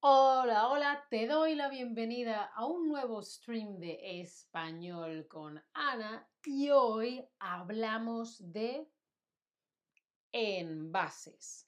Hola, hola, te doy la bienvenida a un nuevo stream de español con Ana y hoy hablamos de envases.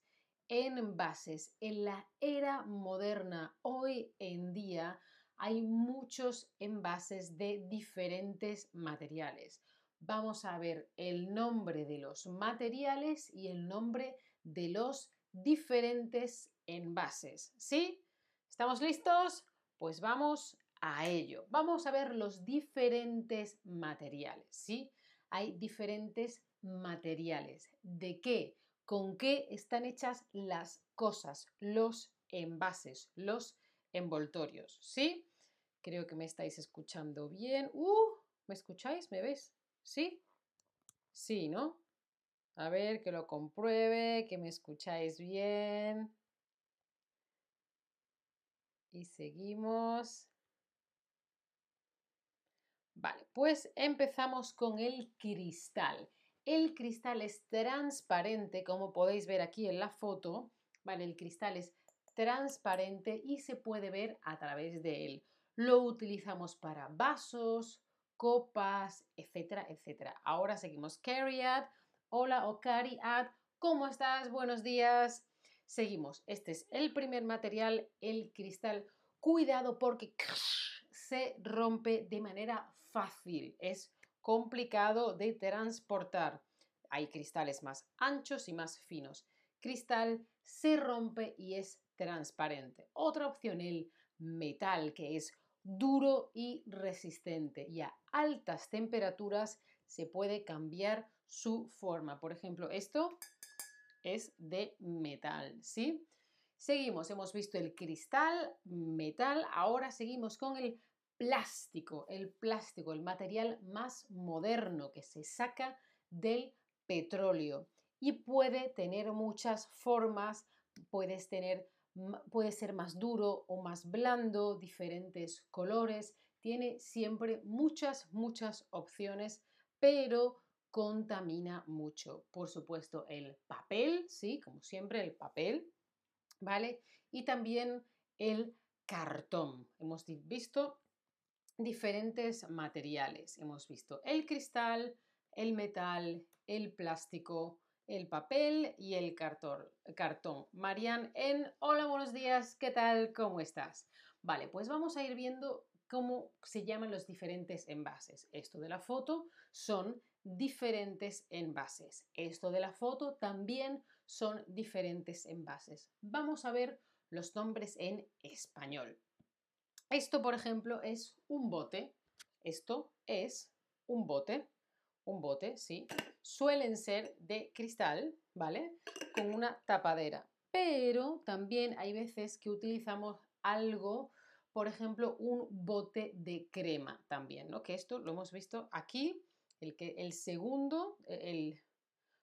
Envases. En la era moderna, hoy en día, hay muchos envases de diferentes materiales. Vamos a ver el nombre de los materiales y el nombre de los diferentes envases. ¿Sí? ¿Estamos listos? Pues vamos a ello. Vamos a ver los diferentes materiales. ¿Sí? Hay diferentes materiales. ¿De qué? ¿Con qué están hechas las cosas, los envases, los envoltorios? ¿Sí? Creo que me estáis escuchando bien. ¡Uh! ¿Me escucháis? ¿Me ves? ¿Sí? Sí, ¿no? A ver, que lo compruebe, que me escucháis bien. Y seguimos. Vale, pues empezamos con el cristal. El cristal es transparente, como podéis ver aquí en la foto. Vale, el cristal es transparente y se puede ver a través de él. Lo utilizamos para vasos, copas, etcétera, etcétera. Ahora seguimos. Carriad, hola o Cariad, ¿cómo estás? Buenos días. Seguimos. Este es el primer material, el cristal. Cuidado porque se rompe de manera fácil. Es complicado de transportar. Hay cristales más anchos y más finos. Cristal se rompe y es transparente. Otra opción, el metal, que es duro y resistente y a altas temperaturas se puede cambiar su forma. Por ejemplo, esto es de metal, ¿sí? Seguimos, hemos visto el cristal, metal, ahora seguimos con el plástico, el plástico, el material más moderno que se saca del petróleo y puede tener muchas formas, puedes tener puede ser más duro o más blando, diferentes colores, tiene siempre muchas, muchas opciones, pero contamina mucho. Por supuesto, el papel, sí, como siempre, el papel, ¿vale? Y también el cartón. Hemos visto diferentes materiales. Hemos visto el cristal, el metal, el plástico, el papel y el cartón. cartón. Marian en Hola, buenos días, ¿qué tal? ¿Cómo estás? Vale, pues vamos a ir viendo cómo se llaman los diferentes envases. Esto de la foto son diferentes envases. Esto de la foto también son diferentes envases. Vamos a ver los nombres en español. Esto, por ejemplo, es un bote. Esto es un bote un bote, sí, suelen ser de cristal, ¿vale? Con una tapadera. Pero también hay veces que utilizamos algo, por ejemplo, un bote de crema también, ¿no? Que esto lo hemos visto aquí, el, que, el segundo, el,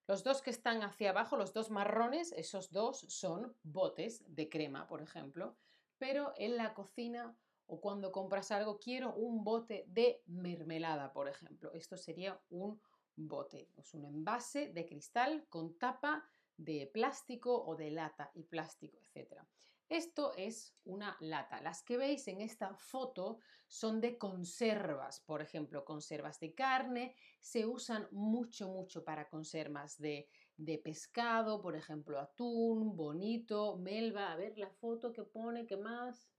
los dos que están hacia abajo, los dos marrones, esos dos son botes de crema, por ejemplo. Pero en la cocina o cuando compras algo, quiero un bote de mermelada, por ejemplo. Esto sería un bote, es un envase de cristal con tapa de plástico o de lata y plástico, etc. Esto es una lata. Las que veis en esta foto son de conservas, por ejemplo, conservas de carne, se usan mucho, mucho para conservas de, de pescado, por ejemplo, atún, bonito, melva. A ver la foto que pone, ¿qué más?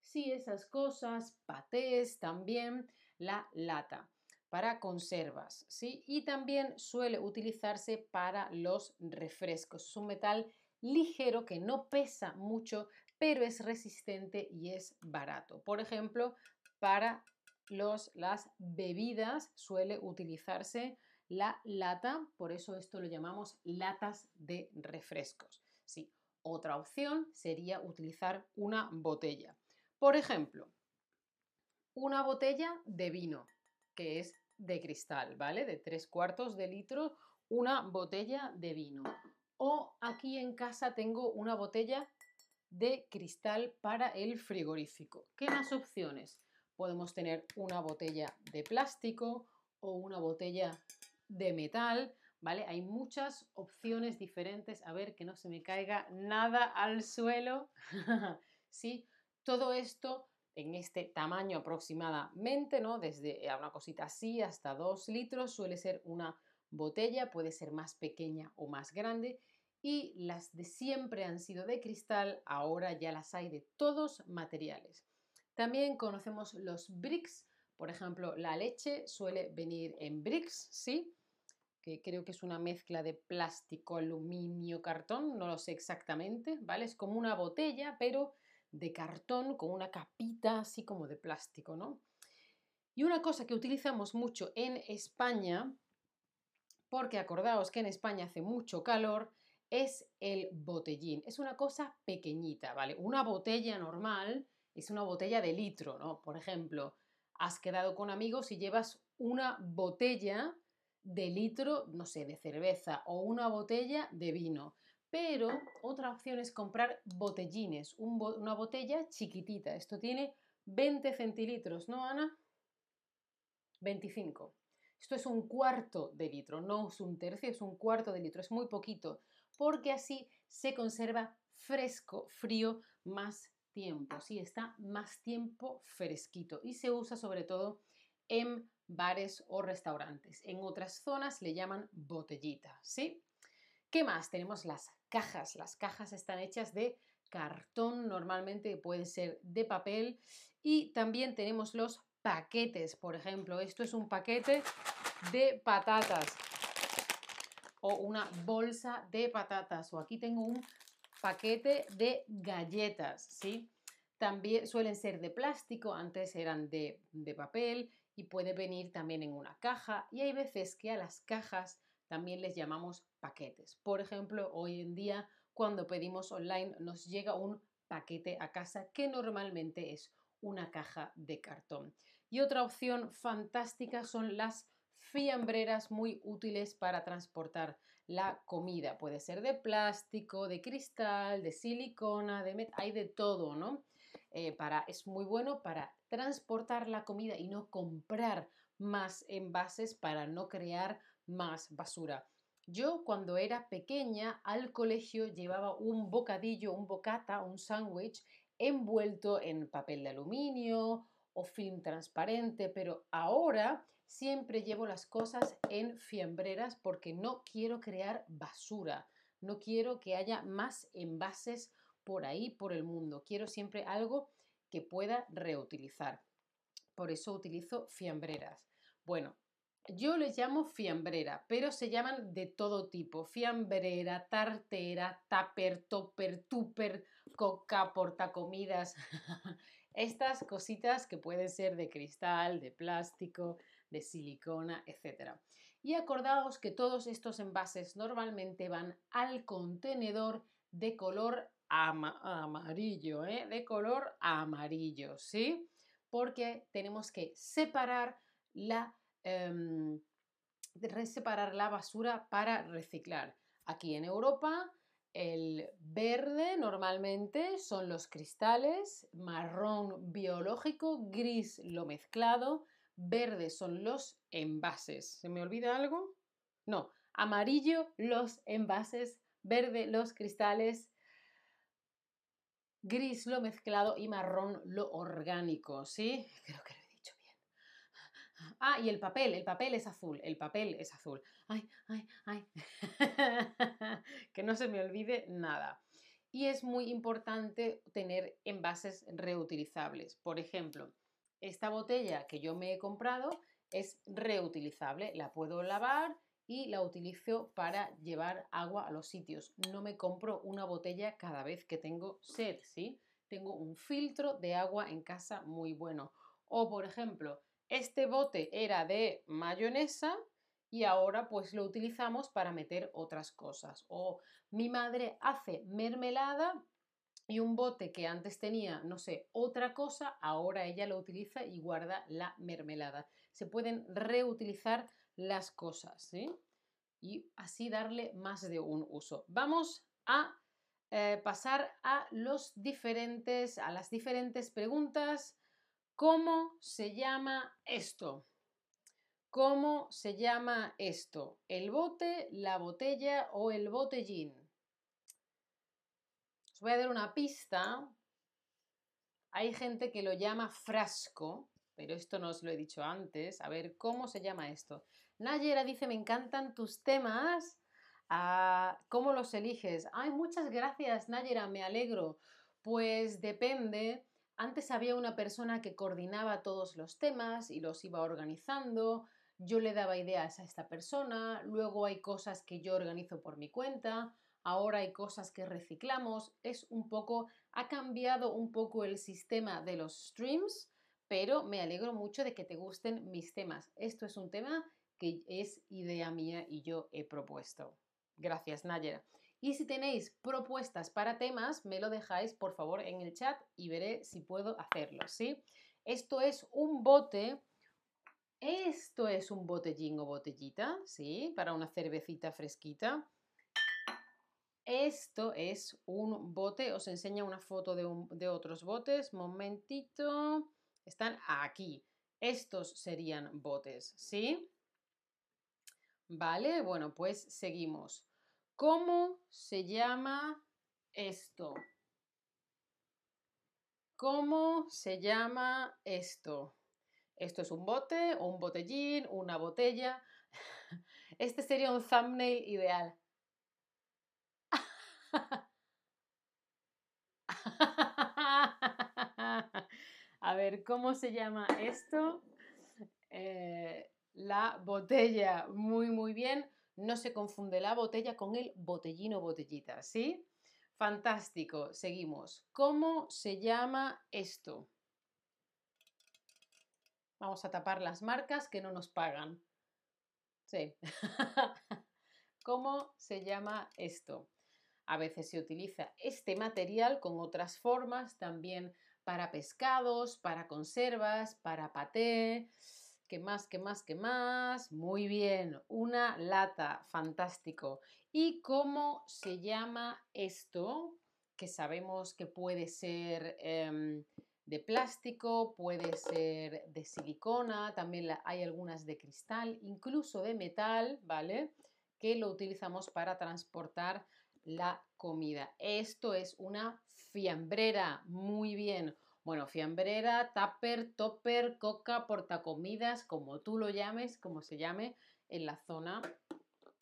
Sí, esas cosas, patés también, la lata para conservas, ¿sí? Y también suele utilizarse para los refrescos. Es un metal ligero que no pesa mucho, pero es resistente y es barato. Por ejemplo, para los, las bebidas suele utilizarse la lata, por eso esto lo llamamos latas de refrescos. Sí, otra opción sería utilizar una botella. Por ejemplo, una botella de vino, que es de cristal, ¿vale? De tres cuartos de litro, una botella de vino. O aquí en casa tengo una botella de cristal para el frigorífico. ¿Qué más opciones? Podemos tener una botella de plástico o una botella de metal, ¿vale? Hay muchas opciones diferentes. A ver que no se me caiga nada al suelo. ¿Sí? Todo esto en este tamaño aproximadamente, ¿no? Desde una cosita así hasta 2 litros suele ser una botella, puede ser más pequeña o más grande. Y las de siempre han sido de cristal, ahora ya las hay de todos materiales. También conocemos los bricks, por ejemplo, la leche suele venir en bricks, ¿sí? que creo que es una mezcla de plástico, aluminio, cartón, no lo sé exactamente, ¿vale? Es como una botella, pero de cartón con una capita así como de plástico, ¿no? Y una cosa que utilizamos mucho en España, porque acordaos que en España hace mucho calor, es el botellín. Es una cosa pequeñita, ¿vale? Una botella normal es una botella de litro, ¿no? Por ejemplo, has quedado con amigos y llevas una botella de litro, no sé, de cerveza o una botella de vino. Pero otra opción es comprar botellines, una botella chiquitita. Esto tiene 20 centilitros, ¿no, Ana? 25. Esto es un cuarto de litro, no es un tercio, es un cuarto de litro, es muy poquito, porque así se conserva fresco, frío, más tiempo, sí, está más tiempo fresquito y se usa sobre todo en bares o restaurantes. En otras zonas le llaman botellita, ¿sí? ¿Qué más? Tenemos las cajas. Las cajas están hechas de cartón, normalmente pueden ser de papel y también tenemos los paquetes, por ejemplo, esto es un paquete de patatas o una bolsa de patatas o aquí tengo un paquete de galletas, ¿sí? También suelen ser de plástico, antes eran de, de papel y puede venir también en una caja y hay veces que a las cajas también les llamamos paquetes. Por ejemplo, hoy en día cuando pedimos online nos llega un paquete a casa que normalmente es una caja de cartón. Y otra opción fantástica son las fiambreras muy útiles para transportar la comida. Puede ser de plástico, de cristal, de silicona, de hay de todo, ¿no? Eh, para, es muy bueno para transportar la comida y no comprar más envases para no crear más basura. Yo cuando era pequeña al colegio llevaba un bocadillo, un bocata, un sándwich envuelto en papel de aluminio o film transparente, pero ahora siempre llevo las cosas en fiambreras porque no quiero crear basura, no quiero que haya más envases por ahí, por el mundo. Quiero siempre algo que pueda reutilizar. Por eso utilizo fiambreras. Bueno, yo les llamo fiambrera, pero se llaman de todo tipo. Fiambrera, tartera, tupper, topper, tupper, coca, portacomidas. Estas cositas que pueden ser de cristal, de plástico, de silicona, etc. Y acordaos que todos estos envases normalmente van al contenedor de color amarillo, ¿eh? de color amarillo, ¿sí? Porque tenemos que separar la, em, separar la basura para reciclar. Aquí en Europa el verde normalmente son los cristales, marrón biológico, gris lo mezclado, verde son los envases. ¿Se me olvida algo? No, amarillo los envases, verde los cristales, gris lo mezclado y marrón lo orgánico, ¿sí? Creo que lo he dicho bien. Ah, y el papel, el papel es azul, el papel es azul. Ay, ay, ay. que no se me olvide nada. Y es muy importante tener envases reutilizables. Por ejemplo, esta botella que yo me he comprado es reutilizable, la puedo lavar y la utilizo para llevar agua a los sitios. No me compro una botella cada vez que tengo sed, ¿sí? Tengo un filtro de agua en casa muy bueno. O, por ejemplo, este bote era de mayonesa y ahora pues lo utilizamos para meter otras cosas. O mi madre hace mermelada y un bote que antes tenía, no sé, otra cosa, ahora ella lo utiliza y guarda la mermelada. Se pueden reutilizar las cosas, ¿sí? Y así darle más de un uso. Vamos a eh, pasar a los diferentes, a las diferentes preguntas. ¿Cómo se llama esto? ¿Cómo se llama esto? ¿El bote, la botella o el botellín? Os voy a dar una pista. Hay gente que lo llama frasco, pero esto no os lo he dicho antes. A ver, ¿cómo se llama esto? Nayera dice, me encantan tus temas. Ah, ¿Cómo los eliges? Ay, muchas gracias, Nayera, me alegro. Pues depende. Antes había una persona que coordinaba todos los temas y los iba organizando. Yo le daba ideas a esta persona. Luego hay cosas que yo organizo por mi cuenta. Ahora hay cosas que reciclamos. Es un poco, ha cambiado un poco el sistema de los streams, pero me alegro mucho de que te gusten mis temas. Esto es un tema que es idea mía y yo he propuesto. Gracias, Nayera. Y si tenéis propuestas para temas, me lo dejáis por favor en el chat y veré si puedo hacerlo, ¿sí? Esto es un bote, esto es un botellín o botellita, ¿sí? Para una cervecita fresquita. Esto es un bote, os enseño una foto de, de otros botes, momentito, están aquí. Estos serían botes, ¿sí? Vale, bueno, pues seguimos. ¿Cómo se llama esto? ¿Cómo se llama esto? Esto es un bote, un botellín, una botella. Este sería un thumbnail ideal. A ver, ¿cómo se llama esto? Eh, la botella. Muy, muy bien no se confunde la botella con el botellino botellita, ¿sí? Fantástico, seguimos. ¿Cómo se llama esto? Vamos a tapar las marcas que no nos pagan. Sí. ¿Cómo se llama esto? A veces se utiliza este material con otras formas, también para pescados, para conservas, para paté, ¿Qué más? ¿Qué más? ¿Qué más? Muy bien, una lata, fantástico. ¿Y cómo se llama esto? Que sabemos que puede ser em, de plástico, puede ser de silicona, también hay algunas de cristal, incluso de metal, ¿vale? Que lo utilizamos para transportar la comida. Esto es una fiambrera, muy bien. Bueno, fiambrera, tupper, topper, coca, portacomidas, como tú lo llames, como se llame en la zona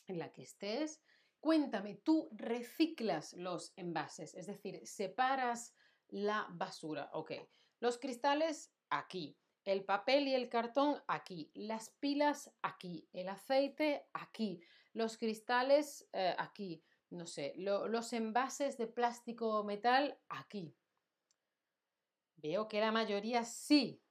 en la que estés. Cuéntame, ¿tú reciclas los envases? Es decir, separas la basura. Ok, los cristales aquí, el papel y el cartón aquí, las pilas aquí, el aceite aquí, los cristales eh, aquí, no sé, los envases de plástico o metal aquí. Veo que la mayoría sí.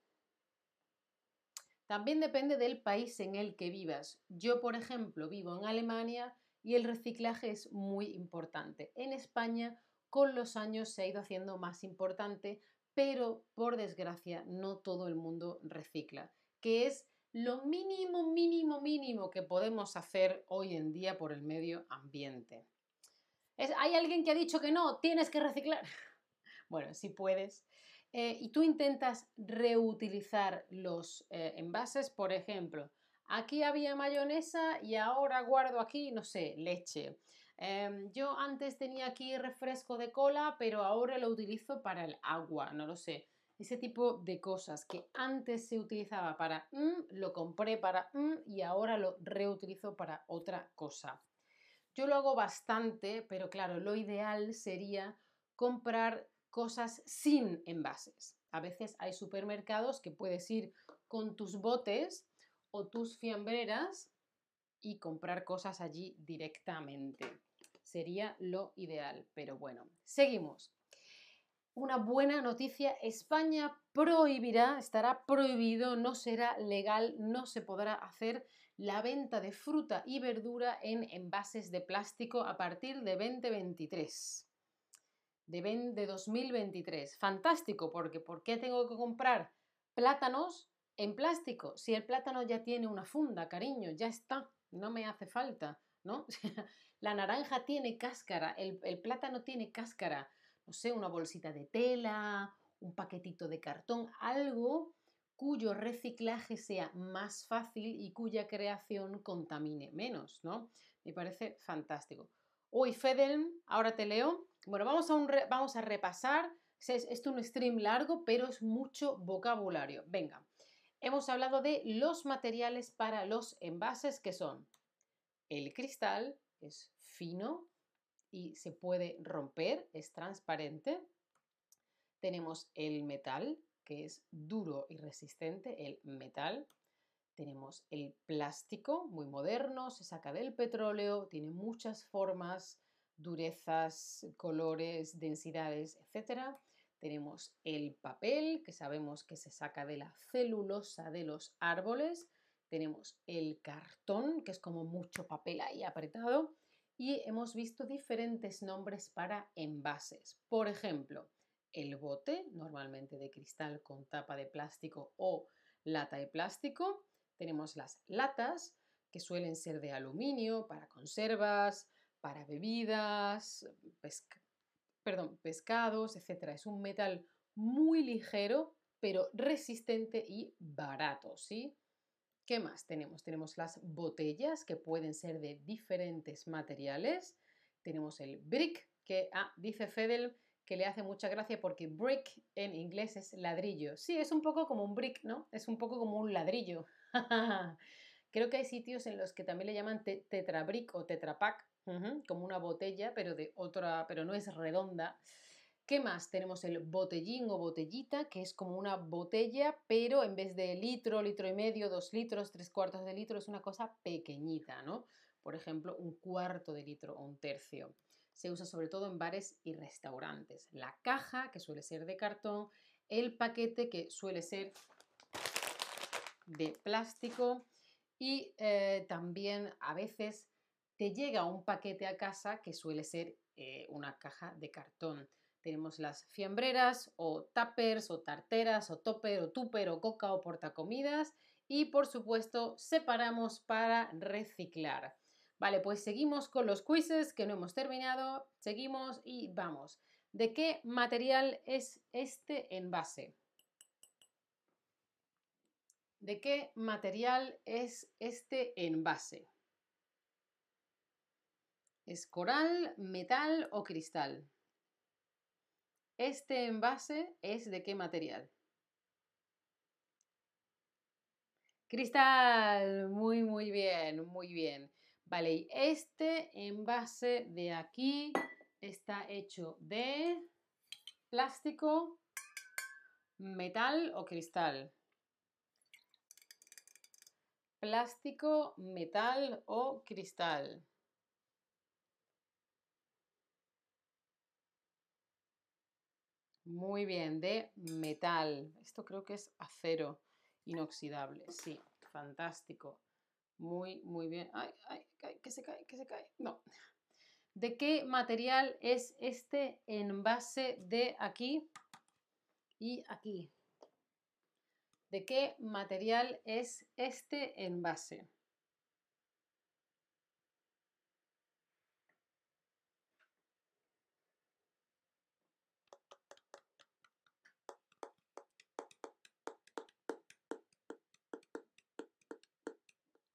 También depende del país en el que vivas. Yo, por ejemplo, vivo en Alemania y el reciclaje es muy importante. En España, con los años se ha ido haciendo más importante, pero por desgracia no todo el mundo recicla, que es lo mínimo, mínimo, mínimo que podemos hacer hoy en día por el medio ambiente. ¿Hay alguien que ha dicho que no? Tienes que reciclar. Bueno, si puedes, eh, y tú intentas reutilizar los eh, envases, por ejemplo, aquí había mayonesa y ahora guardo aquí, no sé, leche. Em, yo antes tenía aquí refresco de cola, pero ahora lo utilizo para el agua, no lo sé. Ese tipo de cosas que antes se utilizaba para mm, lo compré para mm, y ahora lo reutilizo para otra cosa. Yo lo hago bastante, pero claro, lo ideal sería comprar cosas sin envases. A veces hay supermercados que puedes ir con tus botes o tus fiambreras y comprar cosas allí directamente. Sería lo ideal, pero bueno, seguimos. Una buena noticia, España prohibirá, estará prohibido, no será legal, no se podrá hacer la venta de fruta y verdura en envases de plástico a partir de 2023 de, de 2023. Fantástico, porque ¿por qué tengo que comprar plátanos en plástico? Si el plátano ya tiene una funda, cariño, ya está, no me hace falta, ¿no? La naranja tiene cáscara, el, el plátano tiene cáscara, no sé, una bolsita de tela, un paquetito de cartón, algo cuyo reciclaje sea más fácil y cuya creación contamine menos, ¿no? Me parece fantástico. Uy, Fedel, ahora te leo. Bueno, vamos a, vamos a repasar. Es, es un stream largo, pero es mucho vocabulario. Venga, hemos hablado de los materiales para los envases que son el cristal, es fino y se puede romper, es transparente. Tenemos el metal, que es duro y resistente, el metal. Tenemos el plástico, muy moderno, se saca del petróleo, tiene muchas formas, durezas, colores, densidades, etc. Tenemos el papel, que sabemos que se saca de la celulosa de los árboles. Tenemos el cartón, que es como mucho papel ahí apretado. Y hemos visto diferentes nombres para envases. Por ejemplo, el bote, normalmente de cristal con tapa de plástico o lata de plástico. Tenemos las latas, que suelen ser de aluminio para conservas, para bebidas, perdón, pescados, etc. Es un metal muy ligero, pero resistente y barato, ¿sí? ¿Qué más tenemos? Tenemos las botellas, que pueden ser de diferentes materiales. Tenemos el brick, que, ah, dice Fedel, que le hace mucha gracia porque brick en inglés es ladrillo. Sí, es un poco como un brick, ¿no? Es un poco como un ladrillo. Creo que hay sitios en los que también le llaman tetrabrick o tetrapack, como una botella, pero de otra, pero no es redonda. ¿Qué más? Tenemos el botellín o botellita, que es como una botella, pero en vez de litro, litro y medio, dos litros, tres cuartos de litro, es una cosa pequeñita, ¿no? Por ejemplo, un cuarto de litro o un tercio se usa sobre todo en bares y restaurantes. La caja, que suele ser de cartón, el paquete, que suele ser de plástico y eh, también a veces te llega un paquete a casa que suele ser eh, una caja de cartón. Tenemos las fiambreras o tuppers o tarteras o topper o tupper o coca o portacomidas y por supuesto separamos para reciclar. Vale, pues seguimos con los quizzes que no hemos terminado. Seguimos y vamos. ¿De qué material es este envase? ¿De qué material es este envase? ¿Es coral, metal o cristal? ¿Este envase es de qué material? Cristal, muy, muy bien, muy bien. Vale, y este envase de aquí está hecho de plástico, metal o cristal. Plástico, metal o cristal. Muy bien, de metal. Esto creo que es acero inoxidable. Sí, fantástico. Muy, muy bien. Ay, ay, que se cae, que se cae. No. ¿De qué material es este envase de aquí y aquí? ¿De qué material es este envase?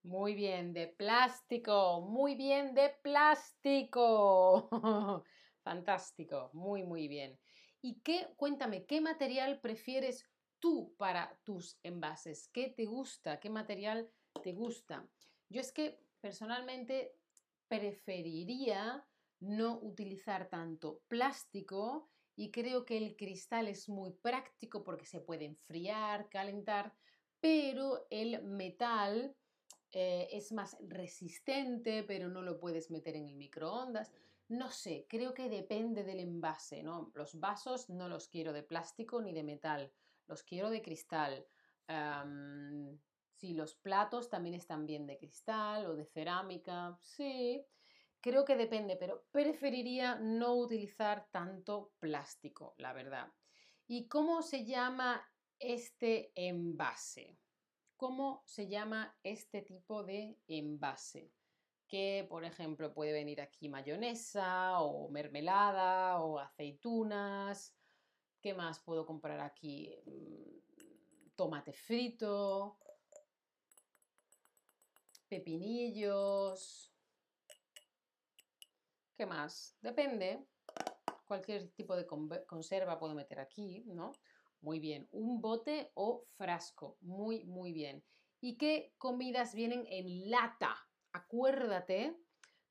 Muy bien, de plástico, muy bien, de plástico. Fantástico, muy, muy bien. ¿Y qué, cuéntame, qué material prefieres tú para tus envases? ¿Qué te gusta? ¿Qué material te gusta? Yo es que personalmente preferiría no utilizar tanto plástico y creo que el cristal es muy práctico porque se puede enfriar, calentar, pero el metal eh, es más resistente, pero no lo puedes meter en el microondas. No sé, creo que depende del envase, ¿no? Los vasos no los quiero de plástico ni de metal, los quiero de cristal. sí, los platos también están bien de cristal o de cerámica, sí. Creo que depende, pero preferiría no utilizar tanto plástico, la verdad. ¿Y cómo se llama este envase? cómo se llama este tipo de envase. Que, por ejemplo, puede venir aquí mayonesa o mermelada o aceitunas. ¿Qué más puedo comprar aquí? Mm, tomate frito, pepinillos. ¿Qué más? Depende. Cualquier tipo de conserva puedo meter aquí, ¿no? Muy bien. Un bote o frasco. Muy, muy bien. ¿Y qué comidas vienen en lata? Acuérdate,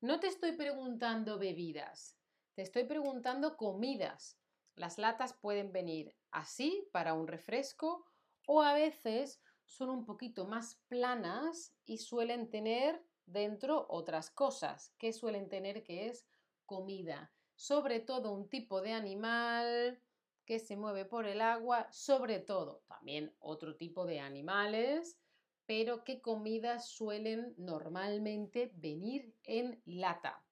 no te estoy preguntando bebidas, te estoy preguntando comidas. Las latas pueden venir así para un refresco o a veces son un poquito más planas y suelen tener dentro otras cosas. que suelen tener que es comida? Sobre todo un tipo de animal que se mueve por el agua, sobre todo también otro tipo de animales, pero qué comidas suelen normalmente venir en lata.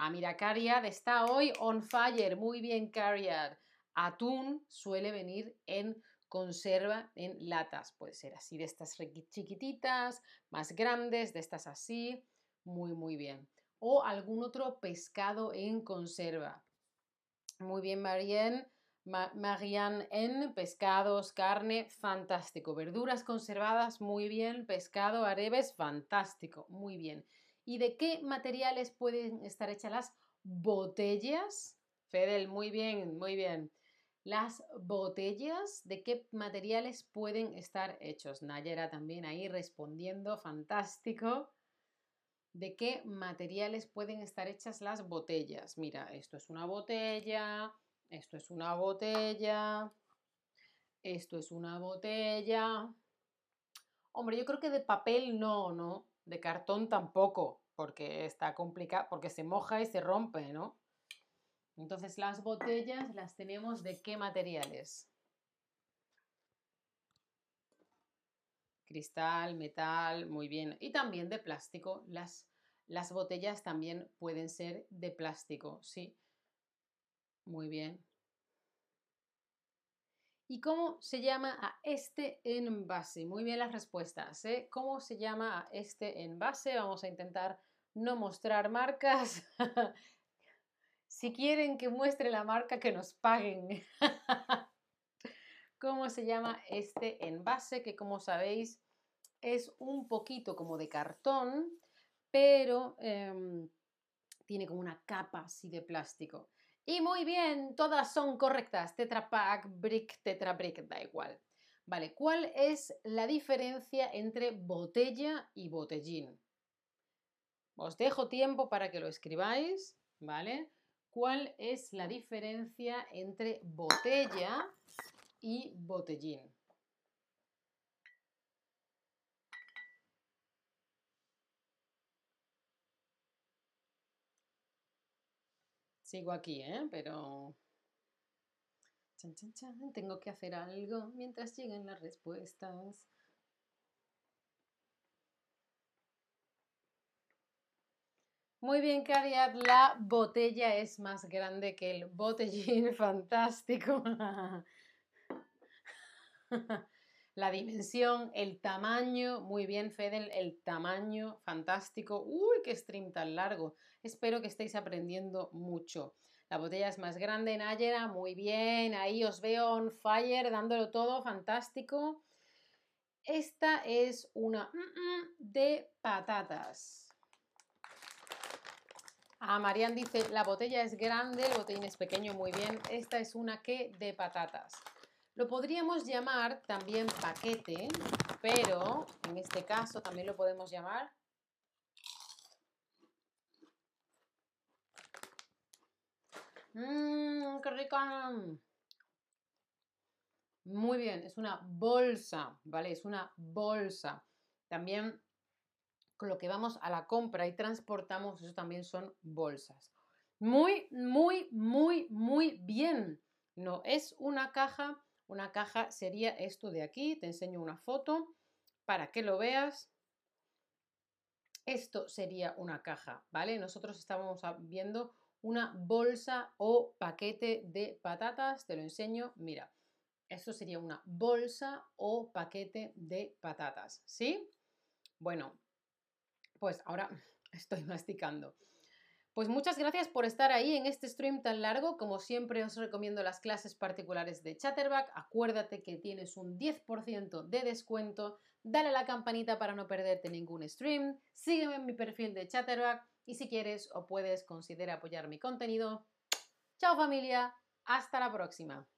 Ah, mira, Cariad está hoy on fire. Muy bien, Cariad. Atún suele venir en conserva en latas. Puede ser así de estas chiquititas, más grandes, de estas así. Muy, muy bien. O algún otro pescado en conserva. Muy bien, Marianne. Marianne en pescados, carne, fantástico. Verduras conservadas, muy bien. Pescado, areves, fantástico, muy bien. ¿Y de qué materiales pueden estar hechas las botellas? Fedel, muy bien, muy bien. Las botellas, ¿de qué materiales pueden estar hechos? Nayera también ahí respondiendo, fantástico. ¿De qué materiales pueden estar hechas las botellas? Mira, esto es una botella, esto es una botella, esto es una botella. Hombre, yo creo que de papel no, ¿no? De cartón tampoco, porque está complicado, porque se moja y se rompe, ¿no? Entonces las botellas las tenemos de qué materiales? Cristal, metal, muy bien. Y también de plástico. Las, las botellas también pueden ser de plástico, sí. Muy bien. ¿Y cómo se llama a este envase? Muy bien las respuestas. ¿eh? ¿Cómo se llama a este envase? Vamos a intentar no mostrar marcas. Si quieren que muestre la marca, que nos paguen. ¿Cómo se llama este envase? Que como sabéis es un poquito como de cartón, pero em, tiene como una capa así de plástico. Y muy bien, todas son correctas. Tetra Pak, Brick, Tetra Brick, da igual. Vale, ¿cuál es la diferencia entre botella y botellín? Os dejo tiempo para que lo escribáis, ¿vale? ¿Cuál es la diferencia entre botella y botellín? Sigo aquí, ¿eh? Pero... Tengo que hacer algo mientras lleguen las respuestas. Muy bien, Cariat, la botella es más grande que el botellín, fantástico. la dimensión, el tamaño, muy bien, Fedel, el tamaño, fantástico. Uy, qué stream tan largo. Espero que estéis aprendiendo mucho. La botella es más grande, Nayera, muy bien. Ahí os veo on fire, dándolo todo, fantástico. Esta es una de patatas. Ah, Marian dice, la botella es grande, el botellín es pequeño, muy bien. Esta es una que de patatas. Lo podríamos llamar también paquete, pero en este caso también lo podemos llamar Mmm, qué rica. Muy bien, es una bolsa, ¿vale? Es una bolsa. También con lo que vamos a la compra y transportamos, eso también son bolsas. Muy, muy, muy, muy bien. No es una caja, una caja sería esto de aquí, te enseño una foto para que lo veas. Esto sería una caja, ¿vale? Nosotros estábamos viendo una bolsa o paquete de patatas, te lo enseño, mira, esto sería una bolsa o paquete de patatas, ¿sí? Bueno, pues ahora estoy masticando. Pues muchas gracias por estar ahí en este stream tan largo. Como siempre os recomiendo las clases particulares de Chatterback. Acuérdate que tienes un 10% de descuento. Dale a la campanita para no perderte ningún stream. Sígueme en mi perfil de Chatterback y si quieres o puedes considera apoyar mi contenido. Chao familia, hasta la próxima.